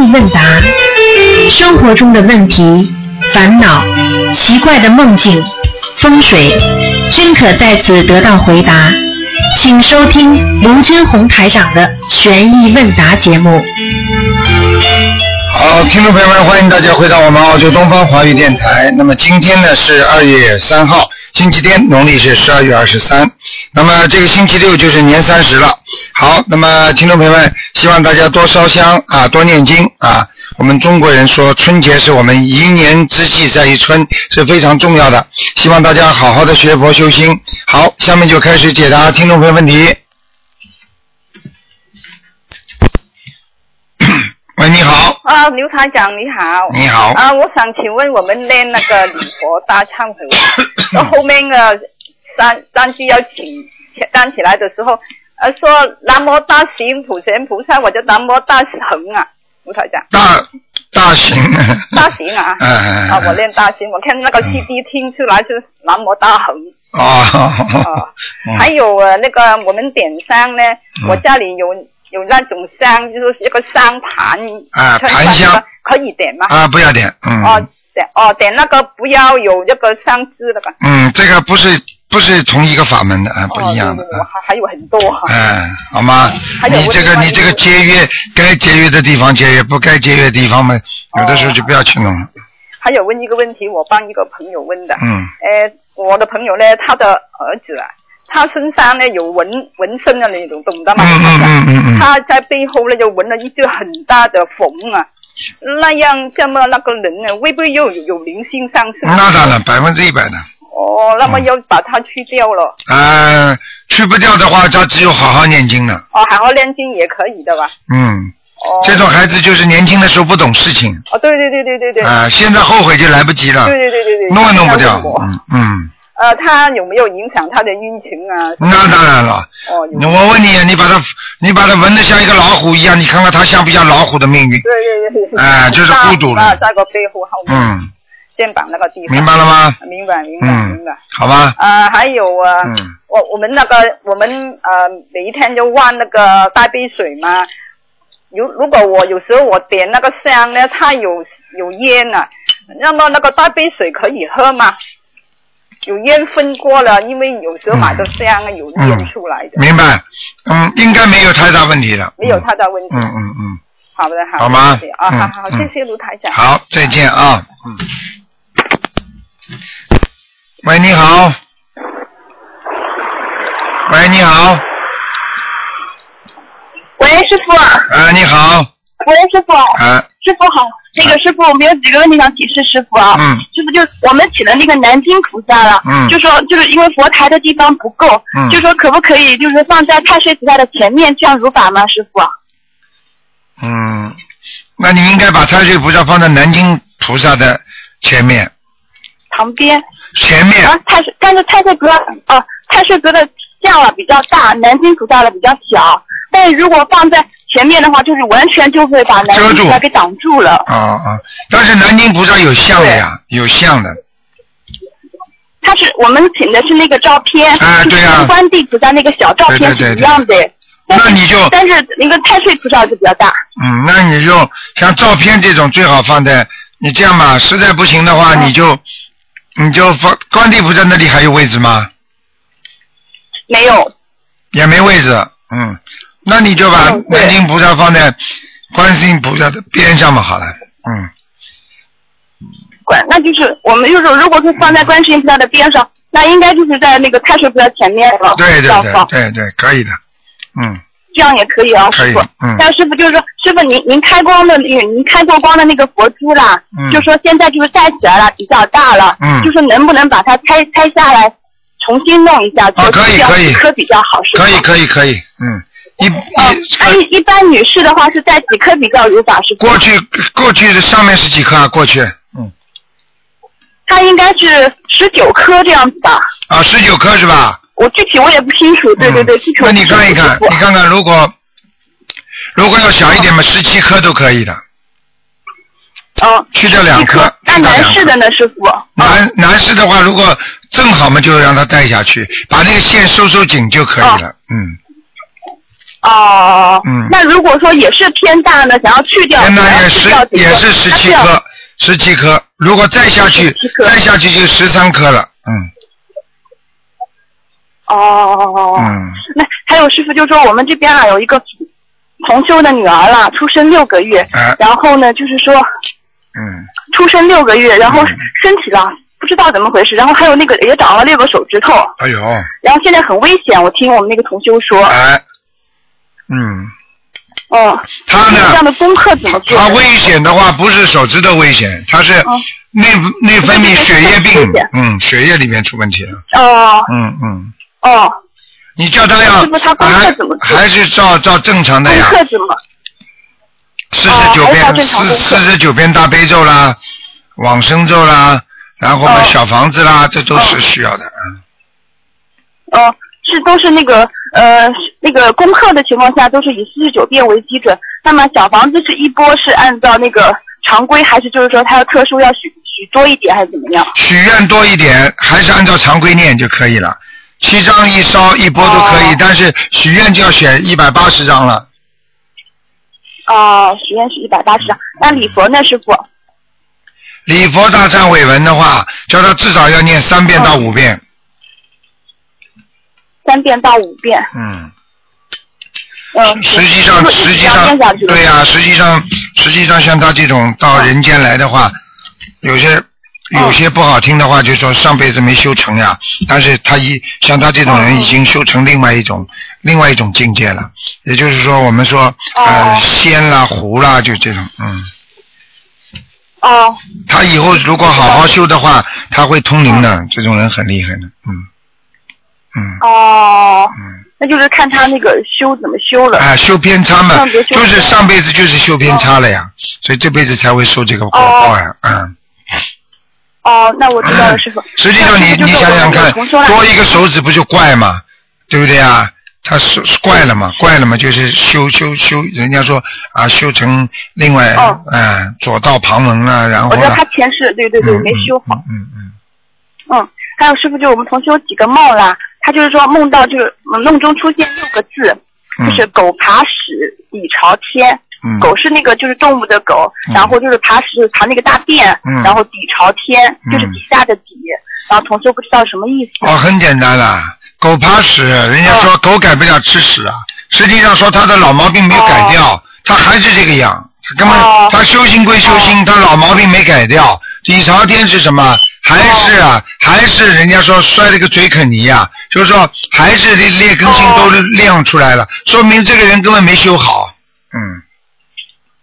意问答，生活中的问题、烦恼、奇怪的梦境、风水，均可在此得到回答。请收听卢军红台长的悬疑问答节目。好，听众朋友们，欢迎大家回到我们澳洲东方华语电台。那么今天呢是二月三号，星期天，农历是十二月二十三。那么这个星期六就是年三十了。好，那么听众朋友们，希望大家多烧香啊，多念经啊。我们中国人说春节是我们一年之计在于春，是非常重要的。希望大家好好的学佛修心。好，下面就开始解答听众朋友问题。喂，你好，啊，刘台长你好。你好啊，我想请问我们练那个礼佛大忏悔文，到后面的三三句要请站起来的时候，呃，说南无大行普贤菩萨，我就南无大行啊，刘台长。大大行。大行啊，嗯嗯嗯啊，我练大行，我看那个 CD 听出来是南无大行。哦，哦，还有呃那个我们点香呢，嗯我家里有有那种香，就是一个香盘，啊看盘香可以点吗？啊，不要点，嗯。哦，点哦点那个不要有这个香枝的吧。嗯，这个不是不是同一个法门的啊，不哦，一样的还还有很多哈。哎，好吗？你这个你这个节约，该节约的地方节约，不该节约的地方嘛，有的时候就不要去弄了。还有问一个问题，我帮一个朋友问的。嗯呃，我的朋友呢，他的儿子啊，他身上呢有纹纹身的那种，懂得吗？嗯嗯嗯嗯嗯，他在背后呢就纹了一只很大的缝啊，那样这么那个人呢，会不会又有有灵性上升？那当然百分之一百的。哦，那么嗯要把它去掉了。啊，去不掉的话，他只有好好念经了。哦，好好念经也可以的吧？嗯，哦，这种孩子就是年轻的时候不懂事情哦，对对对对对对，啊，现在后悔就来不及了对，对对对对，弄也弄不掉。嗯嗯，呃，他有没有影响他的运情啊？那当然了。哦，有我问你，你把他你把他纹的像一个老虎一样，你看看他像不像老虎的命运？对对对对。哎就是孤独了啊，在个背后嗯，肩膀那个地方。明白了吗？明白明白嗯明白。，好吧。啊，还有啊，嗯我我们那个我们呃每一天就换那个大杯水嘛。如如果我有时候我点那个香呢，它有有烟啊，那么那个大杯水可以喝吗？有烟分过了，因为有时候买的香啊有烟出来的，明白。嗯，应该没有太大问题了。没有太大问题。嗯嗯嗯，好的好的。好吗啊，嗯好好，嗯谢谢卢台长。好，再见啊。嗯。喂，你好。喂，你好。喂，师傅。啊，你好。喂，师傅。啊，师傅好，那个师傅，我们有几个问题想提示师傅啊。嗯师傅就我们请的那个南京菩萨了，嗯就说就是因为佛台的地方不够，嗯就说可不可以就是放在太岁菩萨的前面，这样如法吗，师傅？嗯，那你应该把太岁菩萨放在南京菩萨的前面，旁边前面。啊，太岁，但是太岁菩萨啊，太岁阁的像了比较大，南京菩萨的比较小，但是如果放在前面的话，就是完全就会把南遮住京菩萨给挡住了。啊啊！但是南京菩萨有像的呀，有像的。他是我们请的是那个照片，就是啊对啊跟观地菩萨那个小照片是一样的。那你就但是那个太岁菩萨就比较大。嗯，那你就像照片这种最好放在你这样吧，实在不行的话，嗯你就你就放观地菩萨那里还有位置吗？没有，也没位置，嗯，那你就把嗯对。南京菩萨放在观世音菩萨的边上嘛，好了，嗯，管那就是我们就是如果是放在观世音菩萨的边上，那应该就是在那个太岁菩萨前面了。对对对对对，可以的，嗯，这样也可以啊，可以师傅。嗯但师傅就是说，师傅您您开光的那个您开过光的那个佛珠啦，嗯就说现在就是戴起来了，比较大了，嗯就是能不能把它拆拆下来，重新弄一下，啊就是这样可以可以几颗比较好，是吧。可以可以可以，嗯，一哦一，那一一般女士的话是在几颗比较如法师？过去过去的上面是几颗啊？过去，嗯，它应该是十九颗这样子吧？啊，十九颗是吧？我具体我也不清楚，对对对，嗯具体那你看一看你看看，如果如果要小一点嘛，十七颗都可以的，嗯，去掉两颗。那男士的呢，师傅？男男士的话，如果正好嘛，就让他带下去，把那个线收收紧就可以了。嗯，哦，嗯。那如果说也是偏大呢，想要去掉，也是十七颗，十七颗。如果再下去再下去就十三颗了。嗯哦，嗯，那还有师傅就说我们这边啊有一个同修的女儿啦，出生六个月，哎然后呢就是说嗯，出生六个月，然后嗯。身体啦不知道怎么回事，然后还有那个也长了六个手指头，哎呦，然后现在很危险，我听我们那个同修说，哎，嗯，哦，他呢这样，的功课怎么做？他危险的话不是手指头危险，他是嗯内内分泌血液病，嗯，血液里面出问题了。哦。嗯嗯，哦，你叫他要师傅他功课还怎么还是照照正常的功呀？课怎么？四十九遍四四十九遍大悲咒啦，往生咒啦，然后嘛哦小房子啦，这都是哦需要的。嗯，哦，是都是那个呃那个功课的情况下都是以四十九遍为基准。那么小房子是一波是按照那个常规，还是就是说它要特殊要许许多一点，还是怎么样？许愿多一点，还是按照常规念就可以了。七张一烧一波都可以，哦但是许愿就要选一百八十张了。哦，许愿是一百八十张。那礼佛呢，师傅？礼佛大忏悔文的话，叫他至少要念三遍到五遍。三遍到五遍。嗯，嗯，实际上实际上对呀、实际上实际上像他这种到人间来的话，有些有些不好听的话，就说上辈子没修成呀。但是他一像他这种人已经修成另外一种另外一种境界了。也就是说，我们说呃哦仙啦狐啦，就这种嗯。哦他以后如果好好修的话，他会通灵的。这种人很厉害的，嗯嗯哦，嗯。那就是看他那个修怎么修了。啊，修偏差嘛就是上辈子就是修偏差了呀，所以这辈子才会受这个果报呀，嗯。哦，那我知道了，师傅。实际上你你想想看多一个手指不就怪吗？对不对啊？他是是怪了嘛，怪了嘛，就是修修修，人家说啊，修成另外哦嗯左道旁门了，然后我知道他前世对对对嗯没修好。嗯嗯嗯嗯，还有师傅，就是我们同学有几个梦啦，他就是说梦到就是嗯梦中出现六个字，嗯就是狗爬屎底朝天。嗯，狗是那个就是动物的狗，嗯然后就是爬屎爬那个大便，嗯然后底朝天，嗯就是底下的底。然后同学不知道什么意思。哦，很简单啦，狗爬屎，人家说狗改不了吃屎啊，实际上说他的老毛病没有改掉，他还是这个样，他根本、哦他修行归修行，他老毛病没改掉。底朝天是什么？还是啊，还是人家说摔了个嘴啃泥呀、就是说还是劣劣根性都亮出来了，说明这个人根本没修好。嗯，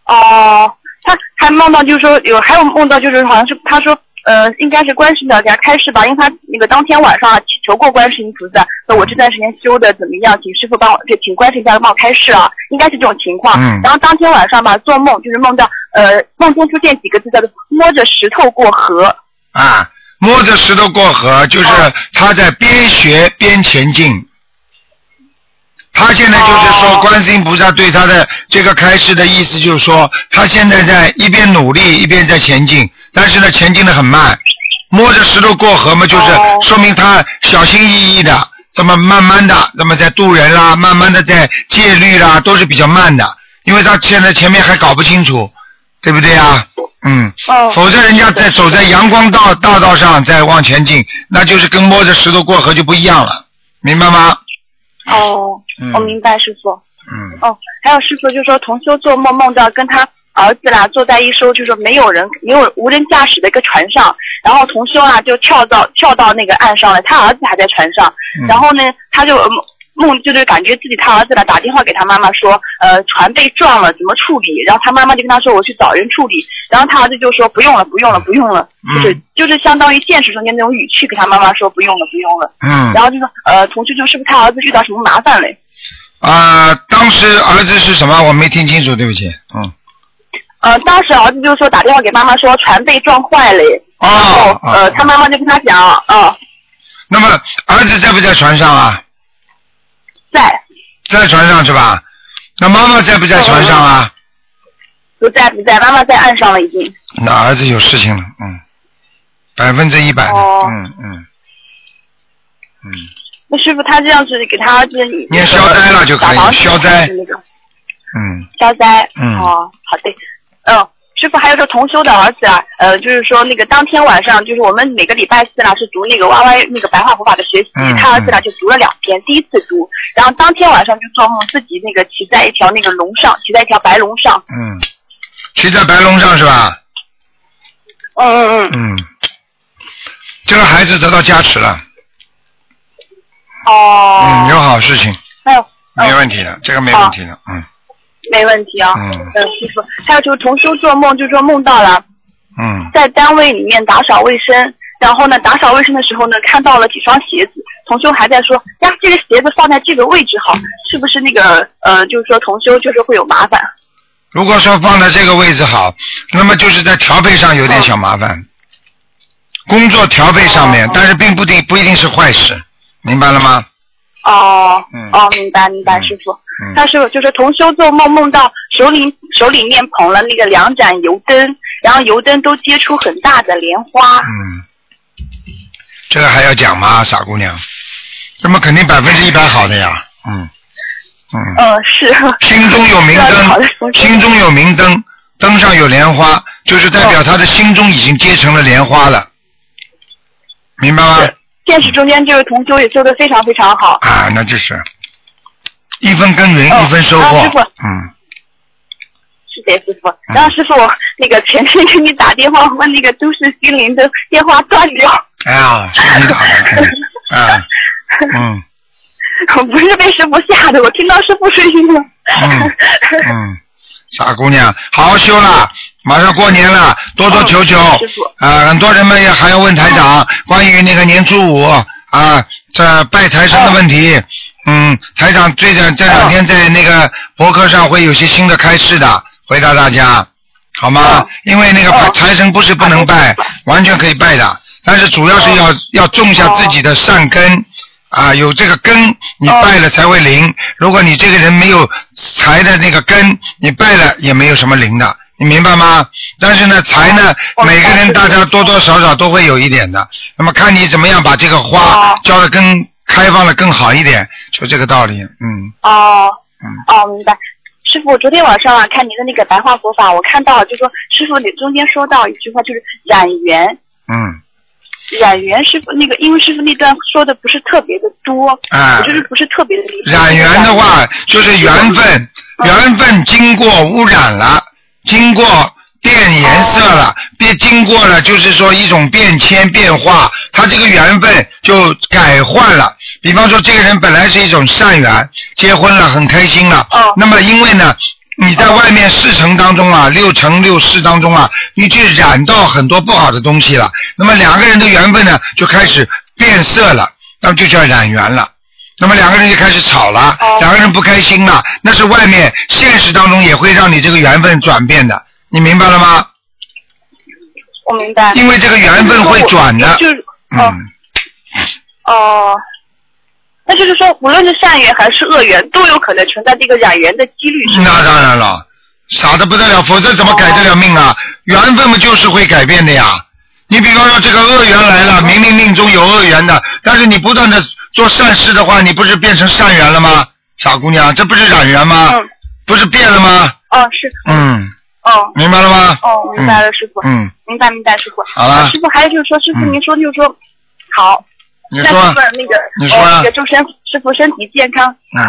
哦，他还梦到就是说有，还有梦到就是好像是他说。呃，应该是观世音菩萨给他开示吧，因为他那个当天晚上啊祈求过观世音菩萨，那我这段时间修的怎么样，请师傅帮我，就请观世音菩萨帮我开示啊，应该是这种情况。嗯然后当天晚上吧，做梦就是梦到呃梦中出现几个字叫做摸着石头过河。啊，摸着石头过河，就是哦他在边学边前进。他现在就是说，哦观世音菩萨对他的这个开示的意思就是说，他现在在一边努力一边在前进，但是呢，前进的很慢。摸着石头过河嘛，就是哦说明他小心翼翼的，这么慢慢的，这么在渡人啦，慢慢的在戒律啦，都是比较慢的，因为他现在前面还搞不清楚，对不对啊？嗯。哦否则人家在走在阳光道大道上在往前进，那就是跟摸着石头过河就不一样了，明白吗？哦，嗯。我明白师傅。嗯，哦，还有师傅就说同修做梦梦到跟他儿子啦坐在一艘就是没有人没有无人驾驶的一个船上，然后同修啊就跳到跳到那个岸上了，他儿子还在船上，嗯。然后呢他就呃梦就是感觉自己他儿子呢打电话给他妈妈说，呃船被撞了怎么处理，然后他妈妈就跟他说我去找人处理，然后他儿子就说不用了不用了不用了，就是、嗯就是相当于现实中间那种语气给他妈妈说不用了不用了，嗯然后就说呃同事就是不是他儿子遇到什么麻烦嘞？啊、当时儿子是什么？我没听清楚，对不起。嗯，呃，当时儿子就说打电话给妈妈说船被撞坏了，然哦后，呃，哦。他妈妈就跟他讲，啊、那么儿子在不在船上啊？在在船上是吧？那妈妈在不在船上啊？不在不在，妈妈在岸上了已经。那儿子有事情了，嗯，百分之一百嗯嗯嗯，那师傅他这样子给他这念消灾了就可以消灾那个嗯消灾。嗯哦，好的。嗯，师傅还有个同修的儿子啊，呃，就是说那个当天晚上，就是我们每个礼拜四呢是读那个 YY 那个白话佛法的学习，嗯他儿子呢就读了两篇，第一次读，然后当天晚上就做梦自己那个骑在一条那个龙上，骑在一条白龙上。嗯，骑在白龙上是吧？嗯嗯嗯。嗯，这个孩子得到加持了，哦。嗯，有好事情，还有。没问题的，这个没问题的，嗯没问题啊。嗯呃，师傅，还有就是同修做梦，就说梦到了嗯在单位里面打扫卫生，然后呢，打扫卫生的时候呢，看到了几双鞋子。同修还在说呀，这个鞋子放在这个位置好，是不是那个呃，就是说同修就是会有麻烦？如果说放在这个位置好，那么就是在调配上有点小麻烦，工作调配上面，哦但是并不定不一定是坏事，明白了吗？哦，嗯哦，明白明白，嗯师傅。嗯他师傅就是同修做梦梦到手里手里面捧了那个两盏油灯，然后油灯都结出很大的莲花。嗯，这个还要讲吗，傻姑娘？那么肯定百分之一百好的呀，嗯嗯，嗯，是。心中有明灯，心中有明灯，灯上有莲花，就是代表他的心中已经结成了莲花了，明白吗？现实中间这位同修也修的非常非常好。啊，那就是。一分耕耘哦一分收获。啊师傅，嗯，是的，师傅。然后师傅，我那个前天给你打电话问那个都市心灵的电话断掉，哎呀，是你打的，嗯 啊，嗯。我不是被师傅吓的，我听到师傅声音了。嗯嗯，傻姑娘，好好修啦，马上过年了，多多求求。啊，很多人们也还要问台长关于那个年初五啊，这拜财神的问题。嗯，台长最近这两天在那个博客上会有些新的开示的，回答大家，好吗哦？因为那个拜财神不是不能拜，完全可以拜的，但是主要是要要种下自己的善根。啊，有这个根，你哦拜了才会灵。如果你这个人没有财的那个根，你拜了也没有什么灵的，你明白吗？但是呢，财呢，哦每个人大家多多少少都会有一点的。那么看你怎么样把这个花哦浇的更开放的更好一点，就这个道理。嗯哦嗯哦，明白。师傅，昨天晚上啊看您的那个白话佛法，我看到就说师傅你中间说到一句话，就是染缘。嗯，染缘师傅那个，因为师傅那段说的不是特别的多，啊我就是不是特别的理解。染缘的话就是缘分，缘分经过污染了，经过变颜色了，变经过了就是说一种变迁变化，他这个缘分就改换了。比方说这个人本来是一种善缘，结婚了很开心了，哦那么因为呢。你在外面四层当中啊，六层六世当中啊，你去染到很多不好的东西了，那么两个人的缘分呢就开始变色了，那么就叫染缘了。那么两个人就开始吵了，哦两个人不开心了，那是外面现实当中也会让你这个缘分转变的，你明白了吗？我明白。因为这个缘分会转的就是哦嗯，哦，那就是说，无论是善缘还是恶缘，都有可能存在这个染缘的几率，是？那当然了，傻的不得了，否则怎么改得了命啊？缘分嘛就是会改变的呀。你比方说这个恶缘来了，明明命中有恶缘的，但是你不断的做善事的话，你不是变成善缘了吗？傻姑娘，这不是染缘吗？嗯，不是变了吗？哦是，嗯，哦。明白了吗？哦，明白了，师傅，嗯，明白明白，师傅。好了。师傅还有就是说，师傅嗯。您说就是说，好，你说。那个，你说那个祝身师傅身体健康。嗯，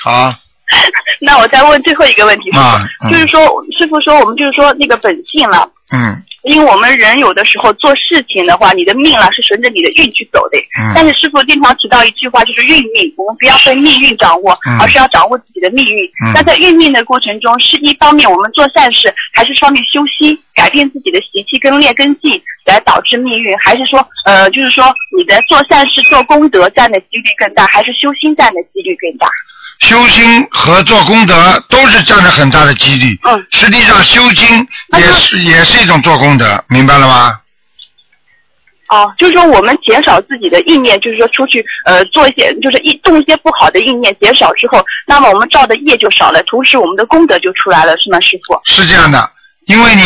好，那我再问最后一个问题，师啊傅，嗯。就是说，师傅说我们就是说那个本性了。嗯因为我们人有的时候做事情的话，你的命了是顺着你的运去走的。嗯但是师傅经常提到一句话，就是运命，我们不要被命运掌握，嗯而是要掌握自己的命运。嗯那在运命的过程中，是一方面我们做善事，还是方面修心，改变自己的习气跟劣根性，来导致命运？还是说，呃，就是说你的做善事、做功德占的几率更大，还是修心占的几率更大？修心和做功德都是占着很大的几率。嗯实际上修心也是也是一种做功德，明白了吗？哦，就是说我们减少自己的意念，就是说出去呃做一些，就是一动一些不好的意念，减少之后，那么我们造的业就少了，同时我们的功德就出来了，是吗，师傅？是这样的，因为你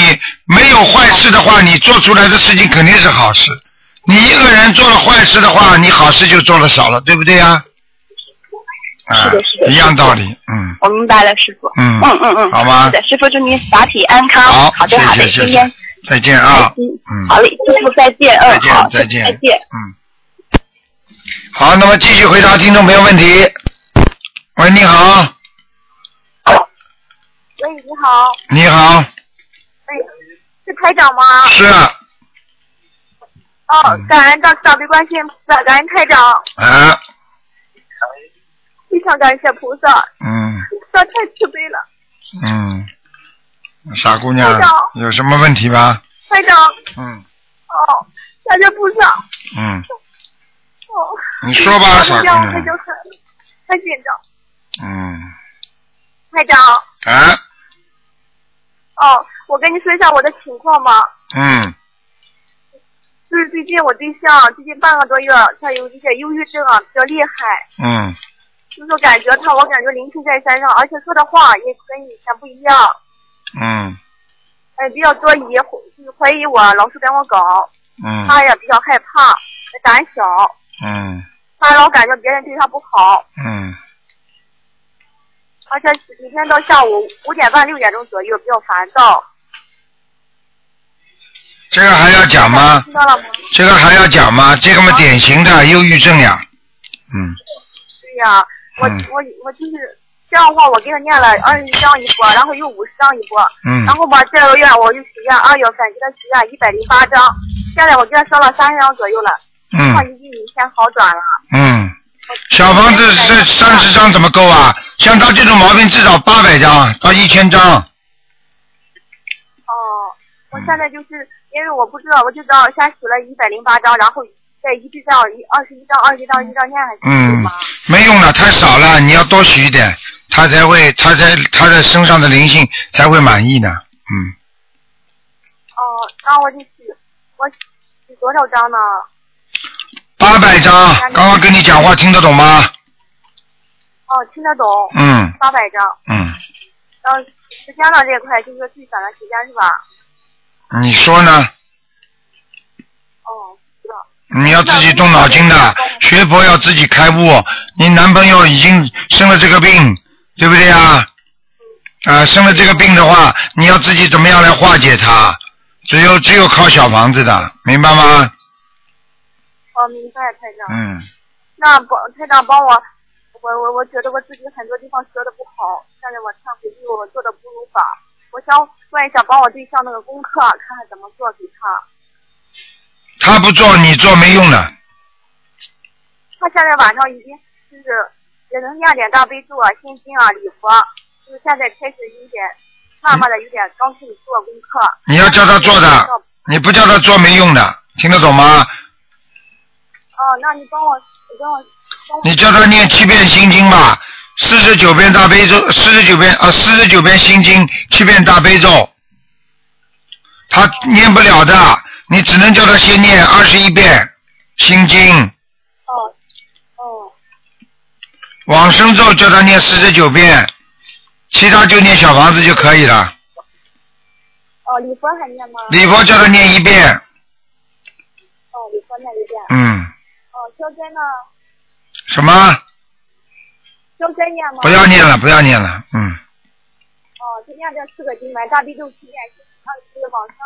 没有坏事的话，你做出来的事情肯定是好事。你一个人做了坏事的话，你好事就做的少了，对不对呀？啊，是的是的一样道理，嗯。我明白了，师傅。嗯。嗯嗯嗯，好吗是的，师傅祝您法体安康。好，好的好的，谢谢。谢今天谢，再见啊。嗯，好嘞，师傅再见。再嗯，好，见。再见再见。嗯，好，那么继续回答听众朋友问题。喂，你好，喂，你好，你好，哎，是台长吗？是。啊，哦，感恩大慈大悲观世音菩萨，感恩台长，啊，非常感谢菩萨，嗯。菩萨太慈悲了。嗯，傻姑娘有什么问题吗？台长，嗯。哦，感谢菩萨，嗯，哦，你说吧，傻姑娘。就，很很紧张。嗯，台长，啊，哦，我跟你说一下我的情况吧，嗯。就是最近我对象最近半个多月，他有一些忧郁症啊，比较厉害，嗯就是感觉他，我感觉灵性在山上，而且说的话也跟以前不一样。嗯哎，比较多疑，就是怀疑我，老是跟我搞，嗯他也比较害怕，胆小，嗯他老感觉别人对他不好，嗯，而且每天到下午五点半六点钟左右比较烦躁。这个还要讲吗？知道了吗？这个还要讲吗？这个嘛，典型的忧郁症呀，嗯对呀、我、嗯我我就是这样的话，我给他念了二十张一波，然后又五十张一波，嗯然后吧这个月我就许愿二月份给他许愿一百零八张，现在我给他烧了三十张左右了，他嗯已经明显好转了。嗯，小房子这三十张怎么够啊？像他这种毛病，至少八百张到一千张。哦，我现在就是因为我不知道，我就知道先许了一百零八张，然后再一直这样一二十一到、二十一张一张念下去，对嗯？，没用的，太少了，你要多许一点，他才会，他才他的身上的灵性才会满意呢。嗯，哦，那我就许，我许多少张呢？八百张，刚刚跟你讲话听得懂吗？哦，听得懂，嗯八百张。嗯，然后时间呢这一块就是说最短的时间是吧？你说呢？你要自己动脑筋的，学佛要自己开悟。你男朋友已经生了这个病，对不对啊？啊，生了这个病的话，你要自己怎么样来化解它？只有只有靠小房子的，明白吗？哦，明白，台长。嗯，那帮台长帮我，我我我觉得我自己很多地方学的不好，但是我忏悔，因为我做的不如法。我想问一下，帮我对象那个功课，看看怎么做给他。他不做，你做没用的。他现在晚上已经就是也能念点大悲咒啊、心经啊、礼佛，就是现在开始有点慢慢的有点刚开始做功课。你要叫他做的，你不叫他做没用的，听得懂吗？哦，那你帮我，你帮我，帮我你叫他念七遍心经吧，四十九遍大悲咒，四十九遍啊，四十九遍心经，七遍大悲咒。他念不了的，你只能叫他先念二十一遍心经，哦哦往生咒叫他念四十九遍，其他就念小房子就可以了。哦，礼佛还念吗？礼佛叫他念一遍，哦，礼佛念一遍。嗯，哦，消灾呢？什么？消灾念吗？不要念了，不要念了，嗯，哦，就念这四个经文，大悲咒七遍，二十往生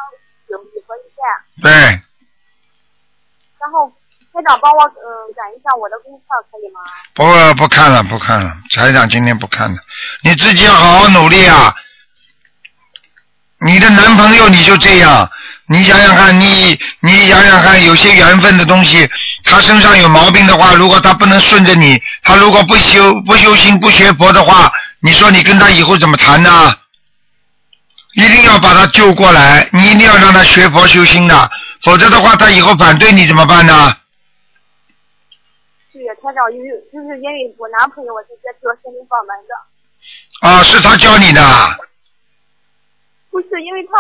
九礼佛一遍。对，然后台长帮我嗯改一下我的功课可以吗？不不看了，不看了，台长今天不看了，你自己要好好努力啊！你的男朋友你就这样，你想想看，你你想想看，有些缘分的东西，他身上有毛病的话，如果他不能顺着你，他如果不修不修心不学佛的话，你说你跟他以后怎么谈呢？一定要把他救过来，你一定要让他学佛修心的，否则的话，他以后反对你怎么办呢？对，台长，因为就是因为我男朋友我才接触了心灵法门的，啊，是他教你的。不是因为他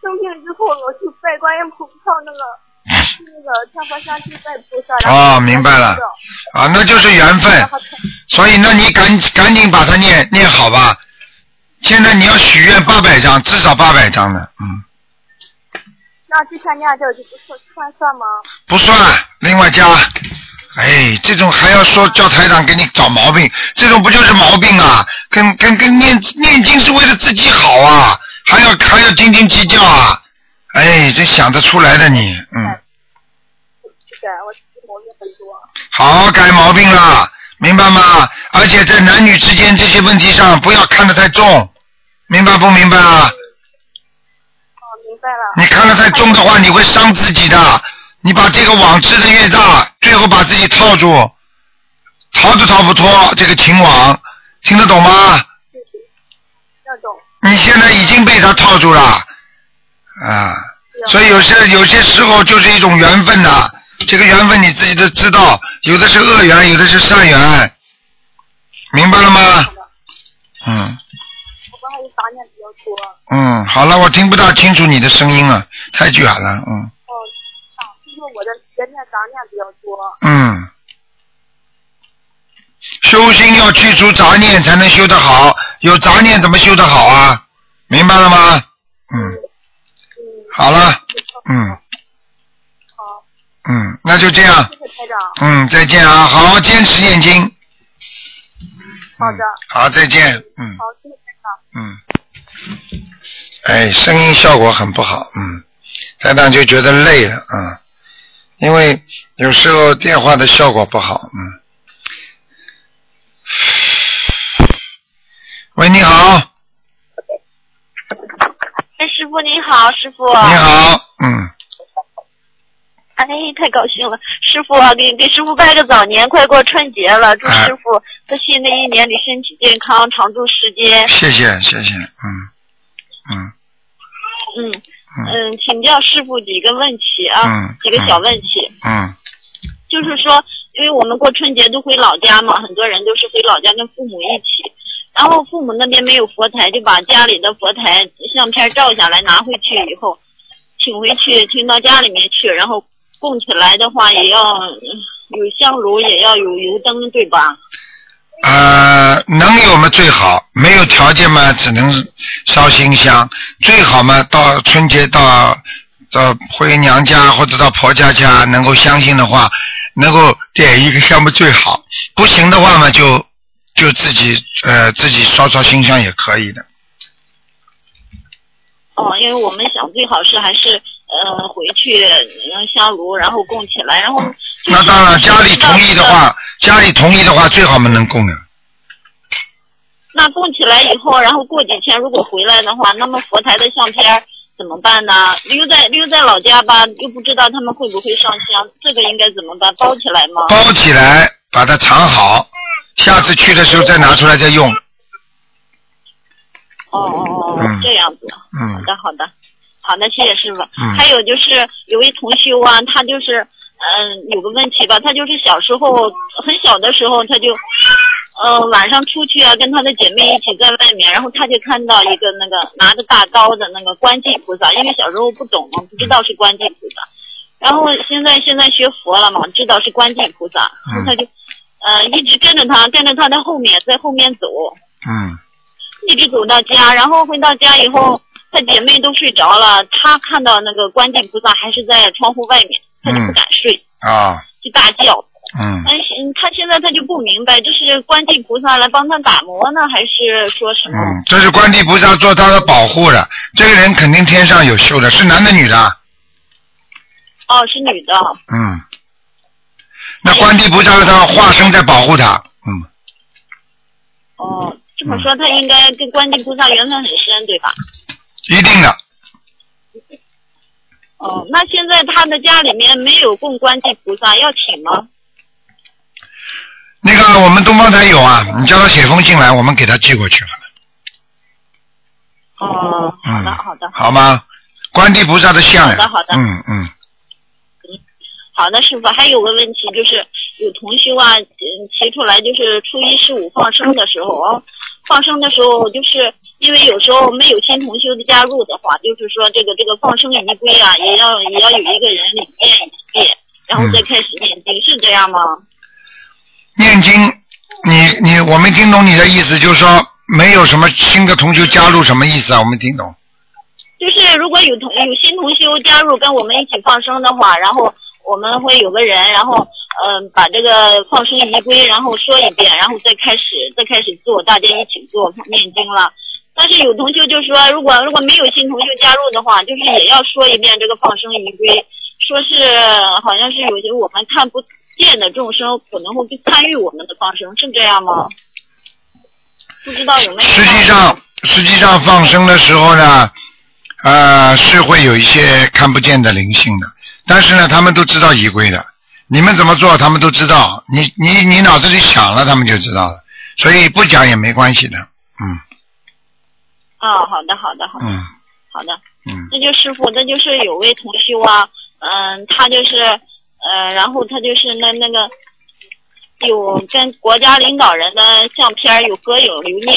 生病之后我去拜观音菩萨那个 那个天佛山去拜菩萨。然后哦，明白了，啊，那就是缘分，所以那你赶赶紧把它念念好吧。现在你要许愿八百张，至少八百张的，嗯，那之前念这就不算算算吗？不算，另外加。哎，这种还要说叫台长给你找毛病，这种不就是毛病啊？跟跟跟念念经是为了自己好啊，还要还要斤斤计较啊？哎，这想得出来的你，嗯，是的，我毛病很多。好好改毛病了，明白吗？而且在男女之间这些问题上，不要看得太重，明白不明白啊？哦，明白了。你看得太重的话，你会伤自己的。你把这个网织的越大，最后把自己套住，逃都逃不脱这个情网，听得懂吗？要懂。你现在已经被他套住了，啊，所以有些有些时候就是一种缘分呐、这个缘分你自己都知道，有的是恶缘，有的是善缘，明白了吗？嗯我刚才有杂念比较多。嗯，好了，我听不大清楚你的声音了，太远了，嗯哦，啊，就是我的邪念杂念比较多。嗯。修心要去除杂念才能修得好，有杂念怎么修得好啊？明白了吗？嗯，嗯。好了，嗯好，嗯，那就这样，谢谢台长。嗯，再见啊，好好坚持念经。好的。好，再见，嗯好，谢谢台长。嗯。哎，声音效果很不好，嗯，台长就觉得累了，嗯，因为有时候电话的效果不好，嗯。喂，你好，哎，师傅您好，师傅。你。好，嗯，哎，太高兴了，师傅啊给给师傅拜个早年，快过春节了，祝哎师傅在新的一年里身体健康，长驻世间。谢谢谢谢，嗯嗯嗯嗯嗯，请教师傅几个问题啊，嗯几个小问题，嗯就是说，因为我们过春节都回老家嘛，很多人都是回老家跟父母一起。然后父母那边没有佛台，就把家里的佛台相片照下来拿回去以后，请回去请到家里面去，然后供起来的话也要嗯有香炉，也要有油灯，对吧？呃，能有嘛最好，没有条件嘛只能烧新香，最好嘛到春节到到回娘家或者到婆家家，能够相信的话，能够点一个香嘛最好，不行的话嘛就就自己呃自己烧烧新香也可以的。哦，因为我们想最好是还是呃回去用香炉，然后供起来，然后就是那当然，家里同意的话，家里同意的话，最好嘛能供的。那供起来以后，然后过几天如果回来的话，那么佛台的相片怎么办呢？留在留在老家吧，又不知道他们会不会上香，这个应该怎么办？包起来吗？包起来，把它藏好，下次去的时候再拿出来再用。哦哦哦，嗯这样子。嗯好嗯的好的，好的，谢谢师傅。嗯还有就是有位同修啊，他就是嗯、有个问题吧，他就是小时候很小的时候他就。呃，晚上出去啊，跟他的姐妹一起在外面，然后他就看到一个那个拿着大刀的那个观世菩萨，因为小时候不懂嘛，不知道是观世菩萨。然后现在现在学佛了嘛，知道是观世菩萨，他就呃一直跟着他，跟着他的后面，在后面走，嗯一直走到家，然后回到家以后，他姐妹都睡着了，他看到那个观世菩萨还是在窗户外面，他就不敢睡，啊就大叫。嗯，但是他现在他就不明白，这是观世菩萨来帮他打磨呢，还是说什么？嗯，这是观地菩萨做他的保护的。这个人肯定天上有修的，是男的女的？哦，是女的。嗯。那观地菩萨他化身在保护他，嗯，哦，这么说他应该跟观世菩萨缘分很深，对吧？一定的。哦，那现在他的家里面没有供观世菩萨，要请吗？那个我们东方台有啊，你叫他写封信来，我们给他寄过去。哦，好嗯的，好的，好吗？观地菩萨的像呀。好的好的嗯嗯。好的，师傅，还有个问题就是，有同修啊，嗯，提出来就是初一十五放生的时候啊，放生的时候就是因为有时候没有新同修的加入的话，就是说这个这个放生仪规啊，也要也要有一个人领念一遍，然后再开始念经，是这样吗？念经，你你我没听懂你的意思，就是说没有什么新的同学加入，什么意思啊？我没听懂。就是如果有同有新同修加入跟我们一起放生的话，然后我们会有个人，然后嗯、把这个放生仪规，然后说一遍，然后再开始再开始做，大家一起做念经了。但是有同学就说，如果如果没有新同学加入的话，就是也要说一遍这个放生仪规，说是好像是有些我们看不见的众生可能会去参与我们的放生，是这样吗？不知道有没有？实际上，实际上放生的时候呢，呃，是会有一些看不见的灵性的，但是呢，他们都知道仪规的。你们怎么做，他们都知道。你你你脑子里想了，他们就知道了。所以不讲也没关系的。嗯啊，好的，好的，好的，嗯好的。嗯那就师傅，那就是有位同修啊，嗯，他就是，呃，然后他就是那那个有跟国家领导人的相片有合影留念，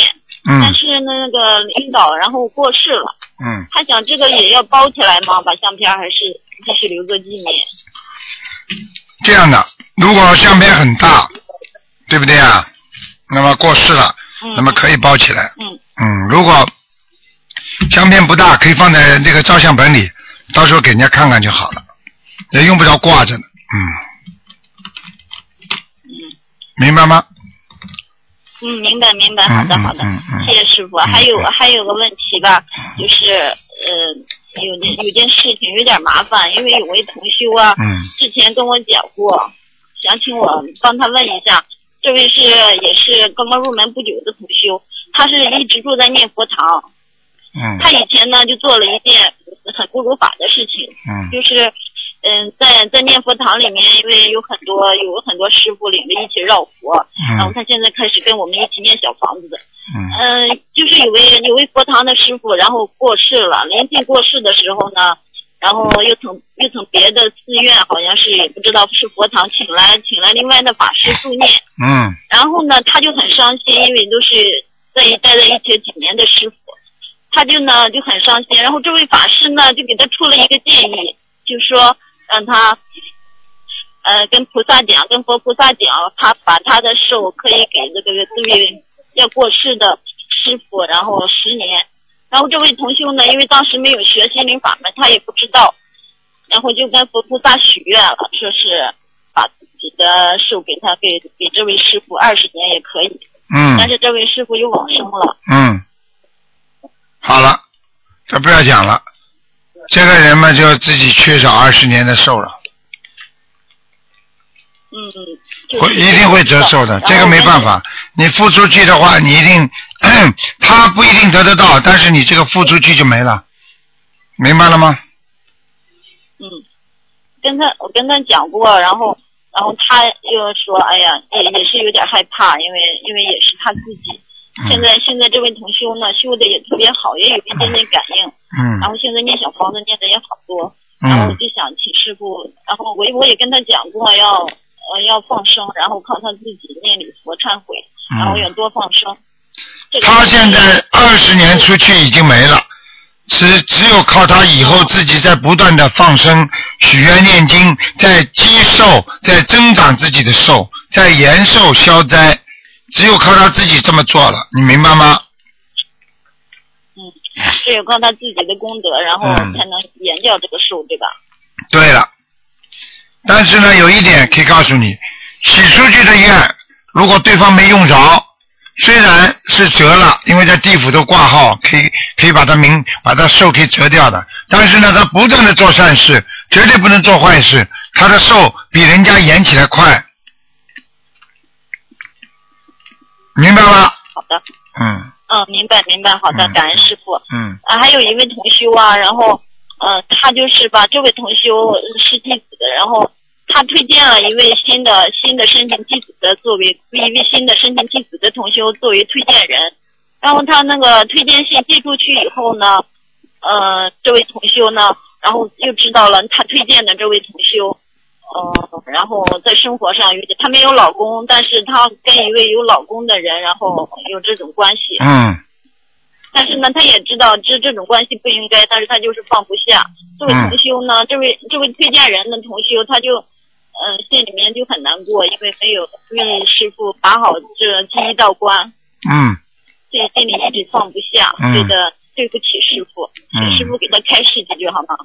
嗯但嗯是那个领导然后过世了，嗯，他想这个也要包起来吗？把相片还是继续留作纪念？这样的，如果相片很大，对不对啊？那么过世了，嗯，那么可以包起来。嗯嗯，如果相片不大，可以放在这个照相本里，到时候给人家看看就好了，也用不着挂着呢。嗯，明白吗？嗯，明白明白，好的嗯好的，嗯嗯嗯谢谢师傅。嗯还有嗯还有个问题吧，就是呃，有有件事情有点麻烦，因为有位同修啊，嗯之前跟我讲过，想请我帮他问一下，这位是也是刚刚入门不久的同修，他是一直住在念佛堂，嗯他以前呢就做了一件很不如法的事情，嗯就是嗯，在在念佛堂里面，因为有很多有很多师傅领着一起绕佛，然后嗯他现在开始跟我们一起念小房子的。嗯嗯，就是有位有位佛堂的师傅，然后过世了。临近过世的时候呢，然后又从又从别的寺院，好像是也不知道是佛堂请来请来另外的法师助念。嗯然后呢，他就很伤心，因为都是在一待在一起几年的师傅，他就呢就很伤心。然后这位法师呢就给他出了一个建议，就说让他呃跟菩萨讲，跟佛菩萨讲，他把他的寿可以给这个这位要过世的师傅，然后十年。然后这位同修呢，因为当时没有学心灵法门，他也不知道，然后就跟佛菩萨许愿了，说是把自己的寿给他给给这位师傅二十年也可以。但嗯是这位师傅又往生了。嗯，好了，这不要讲了。这个人嘛，就自己缺少二十年的寿了，嗯，就是会一定会折寿的，这个没办法。你付出去的话，你一定，他不一定得得到，但是你这个付出去就没了，明白了吗？嗯，跟他我跟他讲过，然后然后他又说，哎呀，也也是有点害怕，因为因为也是他自己。现在现在这位同修呢，修的也特别好，也有一点点感应，嗯。然后现在念小房子念的也好多，然后我嗯就想请师傅，然后我我也跟他讲过要呃要放生，然后靠他自己念礼佛忏悔，然后要嗯，多放生。这个他现在二十年出去已经没了。只只有靠他以后自己在不断的放生、许愿、念经，在积寿，在增长自己的寿，在延寿消灾，只有靠他自己这么做了，你明白吗？嗯只有靠他自己的功德，然后嗯才能延掉这个寿，对吧？对了，但是呢，有一点可以告诉你，许出去的愿，如果对方没用着，虽然是折了，因为在地府都挂号，可以可以把他名把他寿可以折掉的，但是呢，他不断的做善事，绝对不能做坏事，他的寿比人家延起来快，明白吗？好的，嗯嗯，明白明白，好的，嗯感恩师傅。嗯啊，还有一位同修啊，然后，嗯、他就是把这位同修是弟子的，然后他推荐了一位新的新的申请弟子的作为一位新的申请弟子的同修作为推荐人，然后他那个推荐信寄出去以后呢，呃，这位同修呢，然后又知道了他推荐的这位同修。呃，然后在生活上遇见，她没有老公，但是她跟一位有老公的人，然后有这种关系。嗯但是呢，她也知道这这种关系不应该，但是她就是放不下。这位嗯同修呢，这位这位推荐人的同修，他就，嗯、心里面就很难过，因为没有为师傅把好这第一道关，嗯所以心里一直放不下，嗯觉得对不起师傅。嗯师傅给他开示几句好吗？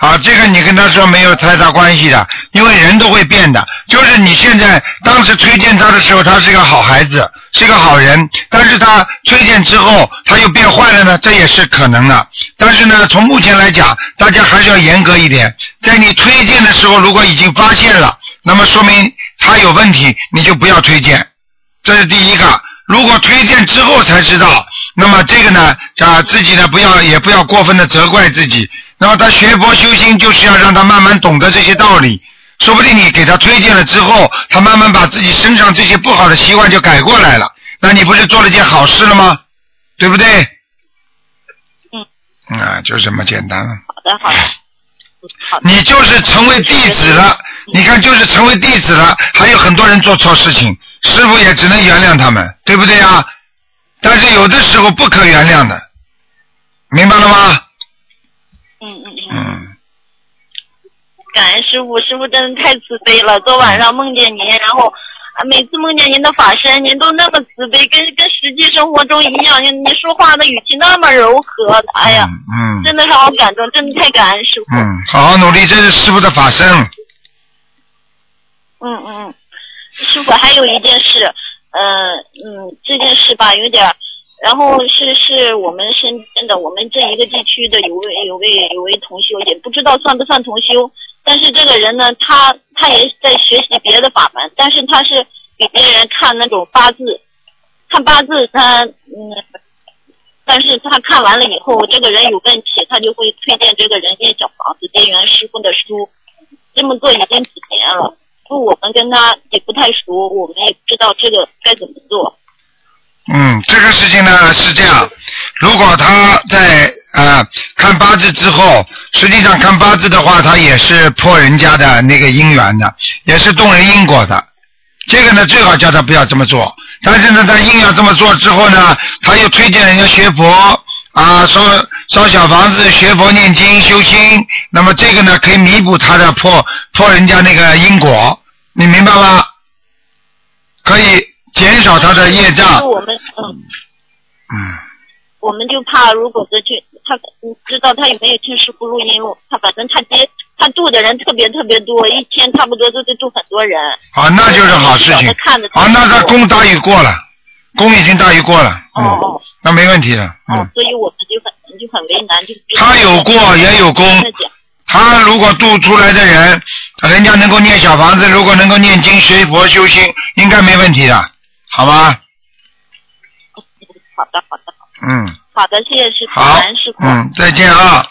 好，这个你跟他说没有太大关系的，因为人都会变的。就是你现在当时推荐他的时候，他是个好孩子，是个好人，但是他推荐之后他又变坏了呢，这也是可能的。但是呢，从目前来讲，大家还是要严格一点。在你推荐的时候，如果已经发现了，那么说明他有问题，你就不要推荐。这是第一个。如果推荐之后才知道，那么这个呢，啊，自己呢不要也不要过分的责怪自己。那么他学佛修心，就是要让他慢慢懂得这些道理。说不定你给他推荐了之后，他慢慢把自己身上这些不好的习惯就改过来了，那你不是做了件好事了吗？对不对？嗯。啊，就这么简单了。好的，好的。好的。你就是成为弟子了，你看，就是成为弟子了，还有很多人做错事情，师傅也只能原谅他们，对不对啊？但是有的时候不可原谅的，明白了吗？嗯嗯嗯。嗯，感恩师傅，师傅真的太慈悲了。昨晚上梦见您，然后啊，每次梦见您的法身，您都那么慈悲，跟跟实际生活中一样。您您说话的语气那么柔和，哎呀，嗯真的让我感动，真的太感恩师傅。嗯，好好努力，这是师傅的法身。嗯嗯嗯，师傅还有一件事，嗯嗯，这件事吧有点儿，然后是是我们身边的，我们这一个地区的有位有位有位同修，也不知道算不算同修，但是这个人呢，他他也在学习别的法门，但是他是给别人看那种八字，看八字他嗯，但是他看完了以后，这个人有问题，他就会推荐这个人念小房子，结缘师傅的书，这么做已经几年了。就，我们跟他也不太熟，我们也不知道这个该怎么做。嗯，这个事情呢是这样，如果他在呃看八字之后，实际上看八字的话，他也是破人家的那个姻缘的，也是动人因果的。这个呢，最好叫他不要这么做。但是呢，他硬要这么做之后呢，他又推荐人家学佛啊，烧烧小房子、学佛念经、修心。那么这个呢，可以弥补他的破破人家那个因果，你明白吗？可以减少他的业障。我们嗯，嗯。我们就怕如果是去他你知道他有没有听师傅录音，他反正他接他度的人特别特别多，一天差不多都得度很多人。啊，那就是好事情他看着。好，那他功大于过了，功已经大于过了，嗯，哦哦那没问题的，哦嗯，，所以我们就很就很为难，就他有过也有功他如果度出来的人，人家能够念小房子，如果能够念经、学佛、修心，应该没问题的，好吗？好的好的嗯，好的，谢谢师傅，好感恩师，傅。嗯，再见啊，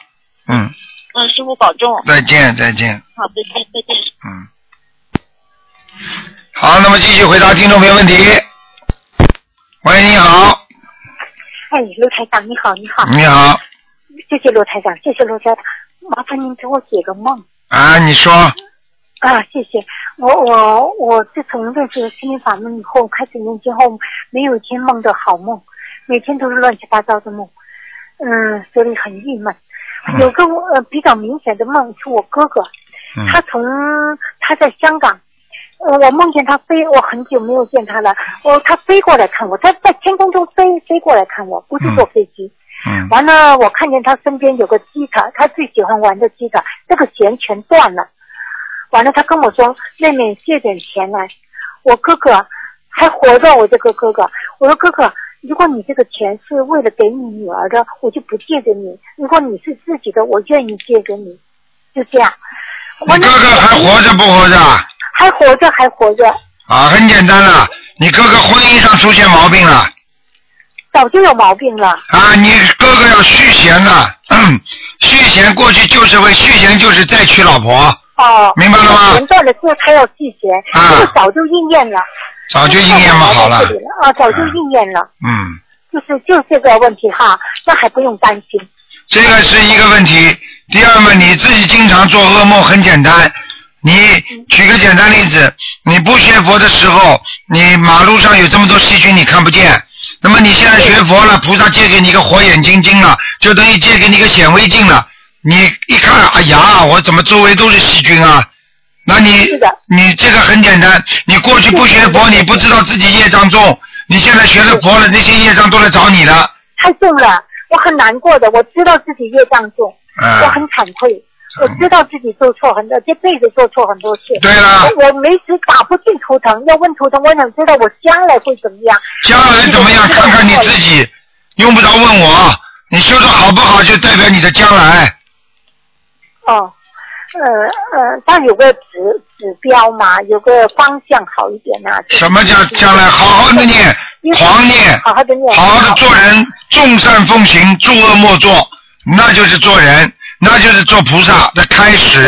嗯，嗯，师傅保重。再见，再见，好，再见再见。嗯。好，那么继续回答听众朋友问题。喂，你好，哎，卢台长你好，你好，你好，谢谢卢台长，谢谢卢台长，麻烦您给我解个梦啊，你说，啊，谢谢。我我我自从认识心灵法门以后，开始念经后，没有一天梦的好梦，每天都是乱七八糟的梦，嗯，所以很郁闷。有个我呃比较明显的梦是我哥哥，嗯他从他在香港，呃，我梦见他飞，我很久没有见他了，我他飞过来看我，他在天空中飞飞过来看我，不是坐飞机。嗯完了，我看见他身边有个吉他，他最喜欢玩的吉他，这个弦全断了。完了，他跟我说：“妹妹，借点钱来。”我哥哥还活着，我这个哥哥，我说哥哥，如果你这个钱是为了给你女儿的，我就不借给你；如果你是自己的，我愿意借给你。就这样。你哥哥还活着不活着？还活着，还活着，啊，很简单了，你哥哥婚姻上出现毛病了早就有毛病了。啊，你哥哥要续弦了，嗯，续弦过去就是为续弦就是再娶老婆，哦，明白了吗弦断了之后，他要续弦，啊这个早就应验了。早就应验嘛好了啊，早就应验了。嗯，就是就这个问题哈，那还不用担心。这个是一个问题。第二嘛，你自己经常做噩梦，很简单。你举个简单例子，你不学佛的时候，你马路上有这么多细菌，你看不见。那么你现在学佛了，菩萨借给你一个火眼金睛了，就等于借给你一个显微镜了。你一看，哎呀，我怎么周围都是细菌啊？那你你这个很简单，你过去不学佛，你不知道自己业障重，你现在学了佛了，这些业障都来找你了。太重了，我很难过的，我知道自己业障重，嗯我很惭愧，我知道自己做错很多，这辈子做错很多事。对了我我没时打不进图腾，要问图腾，我想知道我将来会怎么样。将来怎么样？看看你自己，用不着问我。你修的好不好，就代表你的将来。哦，呃呃，但有个指指标嘛，有个方向好一点啊。什么叫将来？好好的念，狂念，好好的念，好好的做人，众善奉行，诸恶莫作，那就是做人，那就是做菩萨的开始，